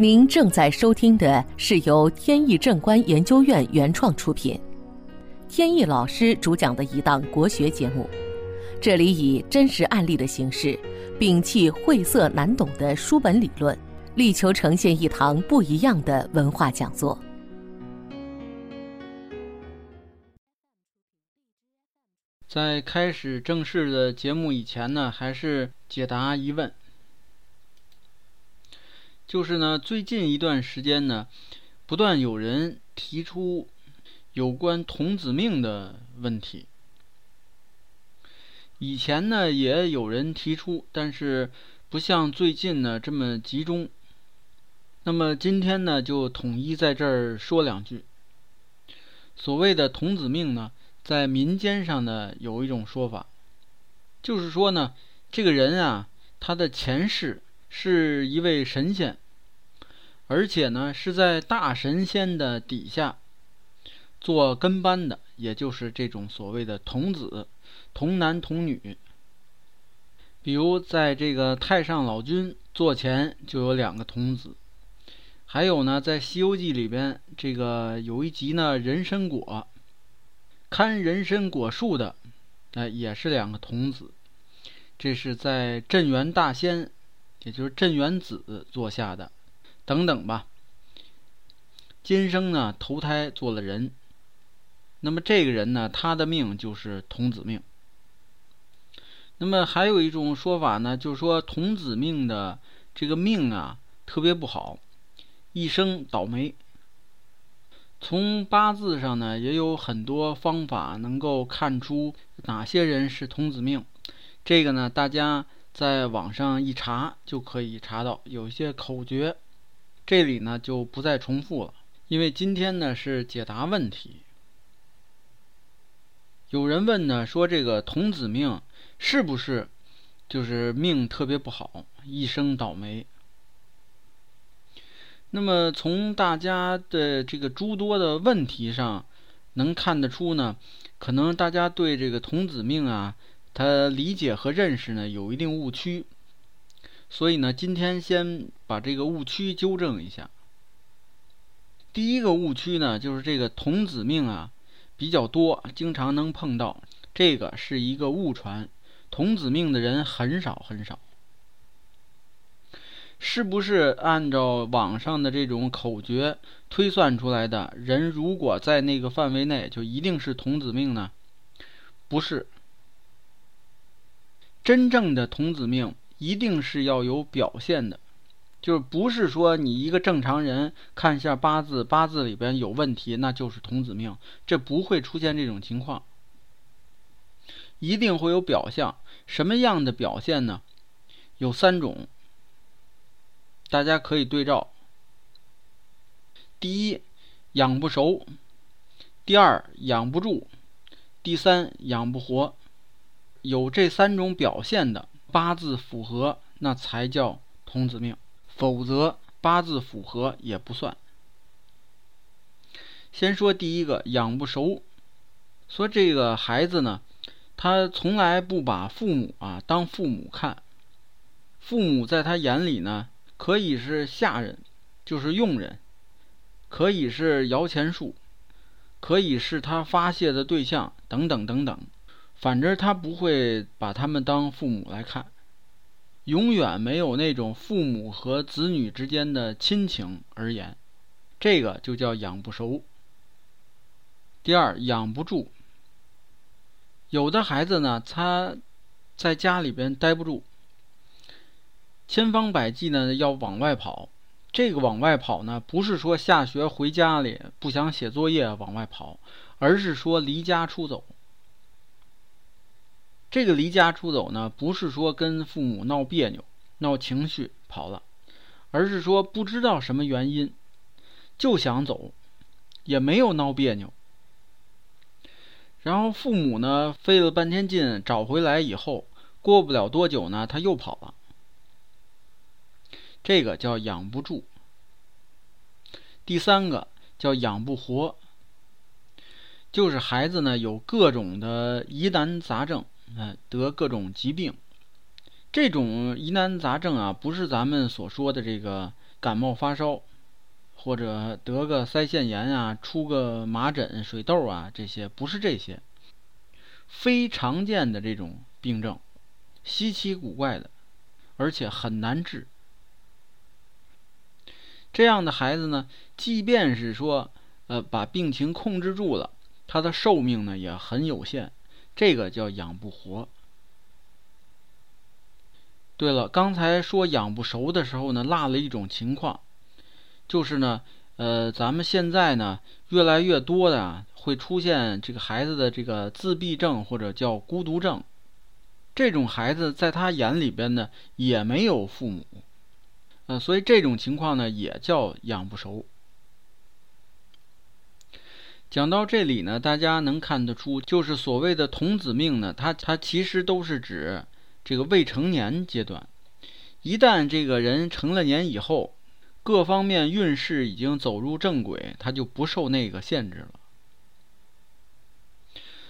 您正在收听的是由天意正观研究院原创出品，天意老师主讲的一档国学节目。这里以真实案例的形式，摒弃晦涩难懂的书本理论，力求呈现一堂不一样的文化讲座。在开始正式的节目以前呢，还是解答疑问。就是呢，最近一段时间呢，不断有人提出有关童子命的问题。以前呢，也有人提出，但是不像最近呢这么集中。那么今天呢，就统一在这儿说两句。所谓的童子命呢，在民间上呢有一种说法，就是说呢，这个人啊，他的前世是一位神仙，而且呢是在大神仙的底下做跟班的，也就是这种所谓的童子，童男童女。比如在这个太上老君座前就有两个童子。还有呢，在《西游记》里边，这个有一集呢，人参果看人参果树的，哎，也是两个童子。这是在镇元大仙，也就是镇元子座下的，等等吧。今生呢，投胎做了人。那么这个人呢，他的命就是童子命。那么还有一种说法呢，就是说童子命的这个命啊，特别不好。一生倒霉。从八字上呢，也有很多方法能够看出哪些人是童子命。这个呢，大家在网上一查就可以查到，有一些口诀，这里呢就不再重复了。因为今天呢是解答问题。有人问呢，说这个童子命是不是就是命特别不好，一生倒霉？那么从大家的这个诸多的问题上，能看得出呢，可能大家对这个童子命啊，他理解和认识呢有一定误区，所以呢，今天先把这个误区纠正一下。第一个误区呢，就是这个童子命啊比较多，经常能碰到，这个是一个误传，童子命的人很少很少。是不是按照网上的这种口诀推算出来的人，如果在那个范围内，就一定是童子命呢？不是，真正的童子命一定是要有表现的，就是不是说你一个正常人看一下八字，八字里边有问题，那就是童子命，这不会出现这种情况，一定会有表象。什么样的表现呢？有三种。大家可以对照：第一，养不熟；第二，养不住；第三，养不活。有这三种表现的八字符合，那才叫童子命；否则，八字符合也不算。先说第一个，养不熟。说这个孩子呢，他从来不把父母啊当父母看，父母在他眼里呢。可以是下人，就是佣人；可以是摇钱树，可以是他发泄的对象，等等等等。反正他不会把他们当父母来看，永远没有那种父母和子女之间的亲情而言，这个就叫养不熟。第二，养不住。有的孩子呢，他在家里边待不住。千方百计呢要往外跑，这个往外跑呢，不是说下学回家里不想写作业往外跑，而是说离家出走。这个离家出走呢，不是说跟父母闹别扭、闹情绪跑了，而是说不知道什么原因就想走，也没有闹别扭。然后父母呢费了半天劲找回来以后，过不了多久呢，他又跑了。这个叫养不住。第三个叫养不活，就是孩子呢有各种的疑难杂症，嗯，得各种疾病。这种疑难杂症啊，不是咱们所说的这个感冒发烧，或者得个腮腺炎啊，出个麻疹、水痘啊，这些不是这些，非常见的这种病症，稀奇古怪的，而且很难治。这样的孩子呢，即便是说，呃，把病情控制住了，他的寿命呢也很有限，这个叫养不活。对了，刚才说养不熟的时候呢，落了一种情况，就是呢，呃，咱们现在呢，越来越多的会出现这个孩子的这个自闭症或者叫孤独症，这种孩子在他眼里边呢，也没有父母，呃，所以这种情况呢，也叫养不熟。讲到这里呢，大家能看得出，就是所谓的童子命呢，它它其实都是指。这个未成年阶段，一旦这个人成了年以后，各方面运势已经走入正轨，他就不受那个限制了。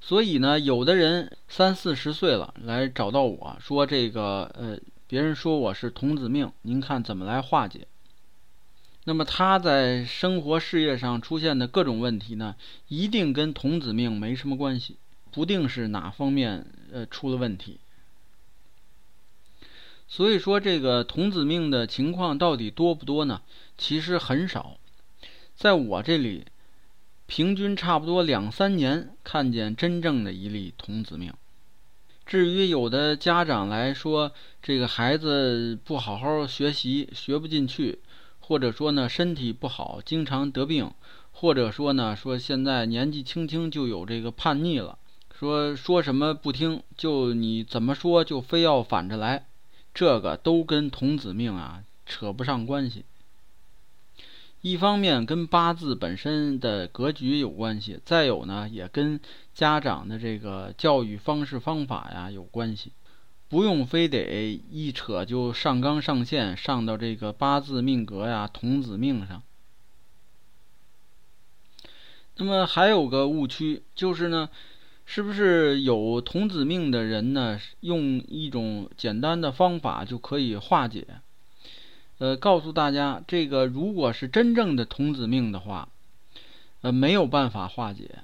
所以呢，有的人三四十岁了来找到我说：“这个呃，别人说我是童子命，您看怎么来化解？”那么他在生活事业上出现的各种问题呢，一定跟童子命没什么关系，不定是哪方面呃出了问题。所以说，这个童子命的情况到底多不多呢？其实很少，在我这里，平均差不多两三年看见真正的一例童子命。至于有的家长来说，这个孩子不好好学习，学不进去，或者说呢身体不好，经常得病，或者说呢说现在年纪轻轻就有这个叛逆了，说说什么不听，就你怎么说就非要反着来。这个都跟童子命啊扯不上关系。一方面跟八字本身的格局有关系，再有呢也跟家长的这个教育方式方法呀有关系，不用非得一扯就上纲上线上到这个八字命格呀童子命上。那么还有个误区就是呢。是不是有童子命的人呢？用一种简单的方法就可以化解？呃，告诉大家，这个如果是真正的童子命的话，呃，没有办法化解。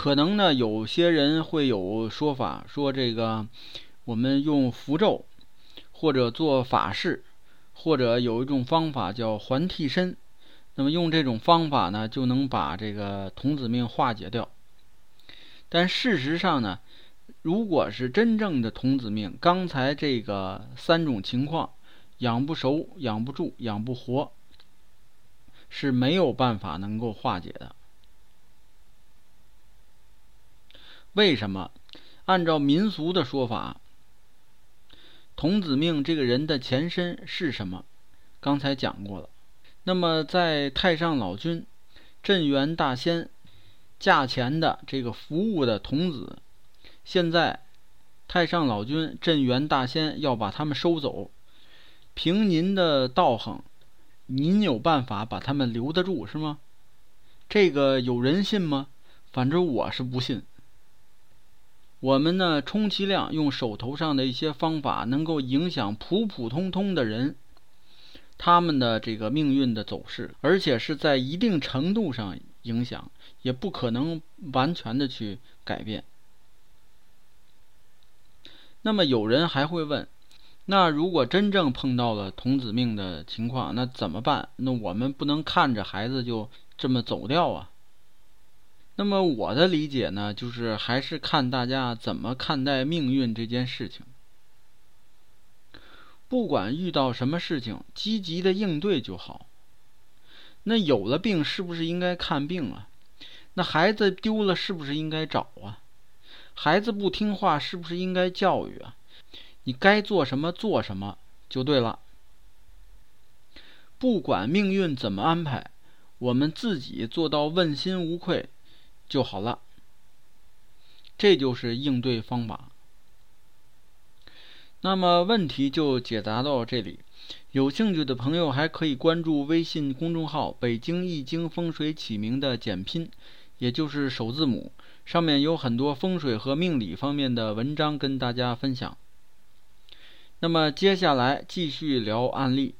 可能呢，有些人会有说法，说这个我们用符咒，或者做法事，或者有一种方法叫还替身。那么用这种方法呢，就能把这个童子命化解掉。但事实上呢，如果是真正的童子命，刚才这个三种情况，养不熟、养不住、养不活，是没有办法能够化解的。为什么？按照民俗的说法，童子命这个人的前身是什么？刚才讲过了。那么，在太上老君、镇元大仙驾前的这个服务的童子，现在太上老君、镇元大仙要把他们收走。凭您的道行，您有办法把他们留得住是吗？这个有人信吗？反正我是不信。我们呢，充其量用手头上的一些方法，能够影响普普通通的人。他们的这个命运的走势，而且是在一定程度上影响，也不可能完全的去改变。那么有人还会问：那如果真正碰到了童子命的情况，那怎么办？那我们不能看着孩子就这么走掉啊？那么我的理解呢，就是还是看大家怎么看待命运这件事情。不管遇到什么事情，积极的应对就好。那有了病，是不是应该看病啊？那孩子丢了，是不是应该找啊？孩子不听话，是不是应该教育啊？你该做什么做什么就对了。不管命运怎么安排，我们自己做到问心无愧就好了。这就是应对方法。那么问题就解答到这里，有兴趣的朋友还可以关注微信公众号“北京易经风水起名”的简拼，也就是首字母，上面有很多风水和命理方面的文章跟大家分享。那么接下来继续聊案例。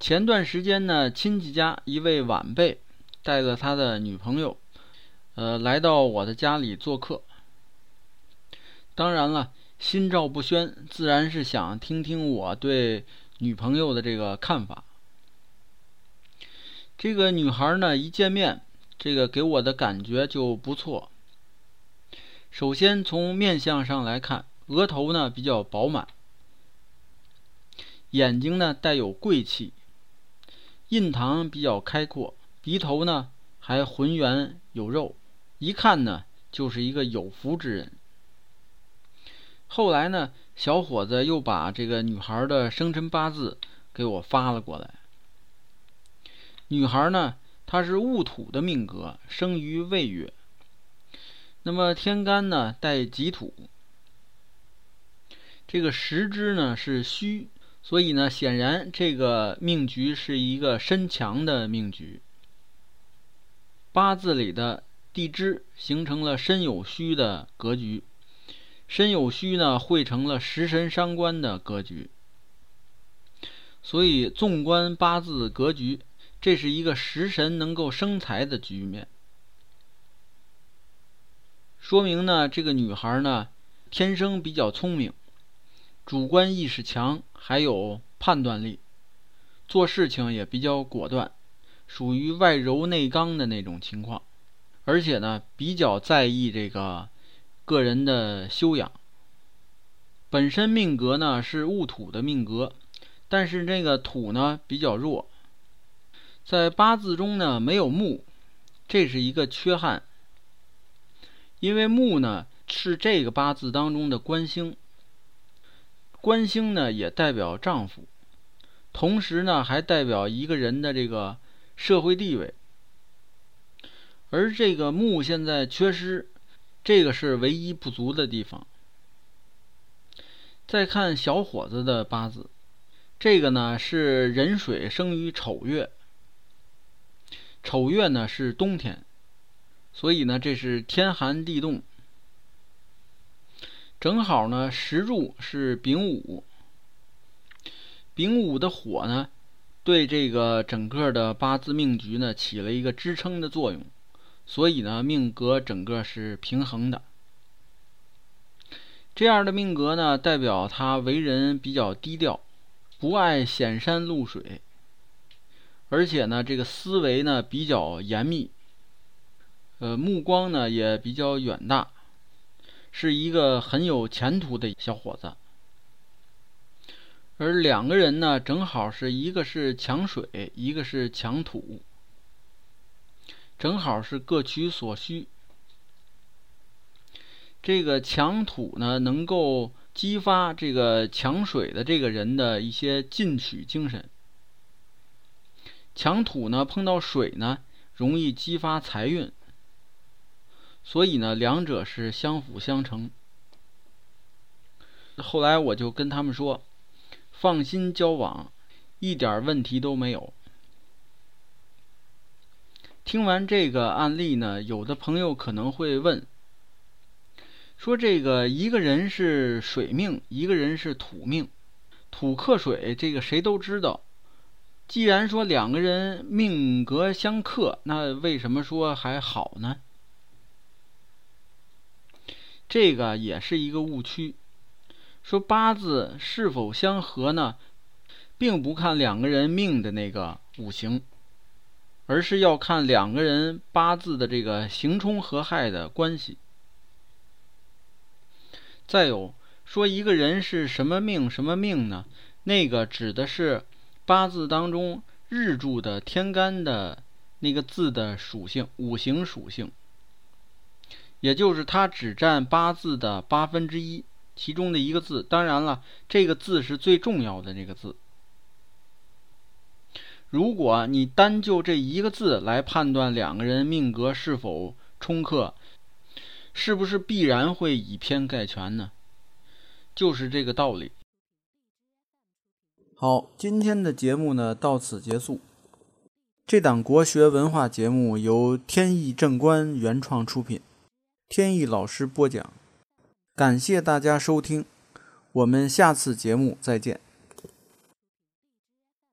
前段时间呢，亲戚家一位晚辈带了他的女朋友，呃，来到我的家里做客。当然了，心照不宣，自然是想听听我对女朋友的这个看法。这个女孩呢，一见面，这个给我的感觉就不错。首先从面相上来看，额头呢比较饱满，眼睛呢带有贵气，印堂比较开阔，鼻头呢还浑圆有肉，一看呢就是一个有福之人。后来呢，小伙子又把这个女孩的生辰八字给我发了过来。女孩呢，她是戊土的命格，生于未月。那么天干呢带己土，这个时支呢是戌，所以呢显然这个命局是一个身强的命局。八字里的地支形成了身有戌的格局，身有戌呢汇成了食神伤官的格局。所以纵观八字格局，这是一个食神能够生财的局面。说明呢，这个女孩呢，天生比较聪明，主观意识强，还有判断力，做事情也比较果断，属于外柔内刚的那种情况，而且呢，比较在意这个个人的修养。本身命格呢是戊土的命格，但是这个土呢比较弱，在八字中呢没有木，这是一个缺憾。因为木呢是这个八字当中的官星，官星呢也代表丈夫，同时呢还代表一个人的这个社会地位，而这个木现在缺失，这个是唯一不足的地方。再看小伙子的八字，这个呢是壬水生于丑月，丑月呢是冬天。所以呢，这是天寒地冻，正好呢，时柱是丙午，丙午的火呢，对这个整个的八字命局呢起了一个支撑的作用，所以呢，命格整个是平衡的。这样的命格呢，代表他为人比较低调，不爱显山露水，而且呢，这个思维呢比较严密。呃，目光呢也比较远大，是一个很有前途的小伙子。而两个人呢，正好是一个是强水，一个是强土，正好是各取所需。这个强土呢，能够激发这个强水的这个人的一些进取精神；强土呢，碰到水呢，容易激发财运。所以呢，两者是相辅相成。后来我就跟他们说，放心交往，一点问题都没有。听完这个案例呢，有的朋友可能会问，说这个一个人是水命，一个人是土命，土克水，这个谁都知道。既然说两个人命格相克，那为什么说还好呢？这个也是一个误区，说八字是否相合呢，并不看两个人命的那个五行，而是要看两个人八字的这个刑冲合害的关系。再有说一个人是什么命什么命呢？那个指的是八字当中日柱的天干的那个字的属性，五行属性。也就是它只占八字的八分之一，其中的一个字。当然了，这个字是最重要的那个字。如果你单就这一个字来判断两个人命格是否冲克，是不是必然会以偏概全呢？就是这个道理。好，今天的节目呢到此结束。这档国学文化节目由天意正观原创出品。天意老师播讲，感谢大家收听。我们下次节目再见。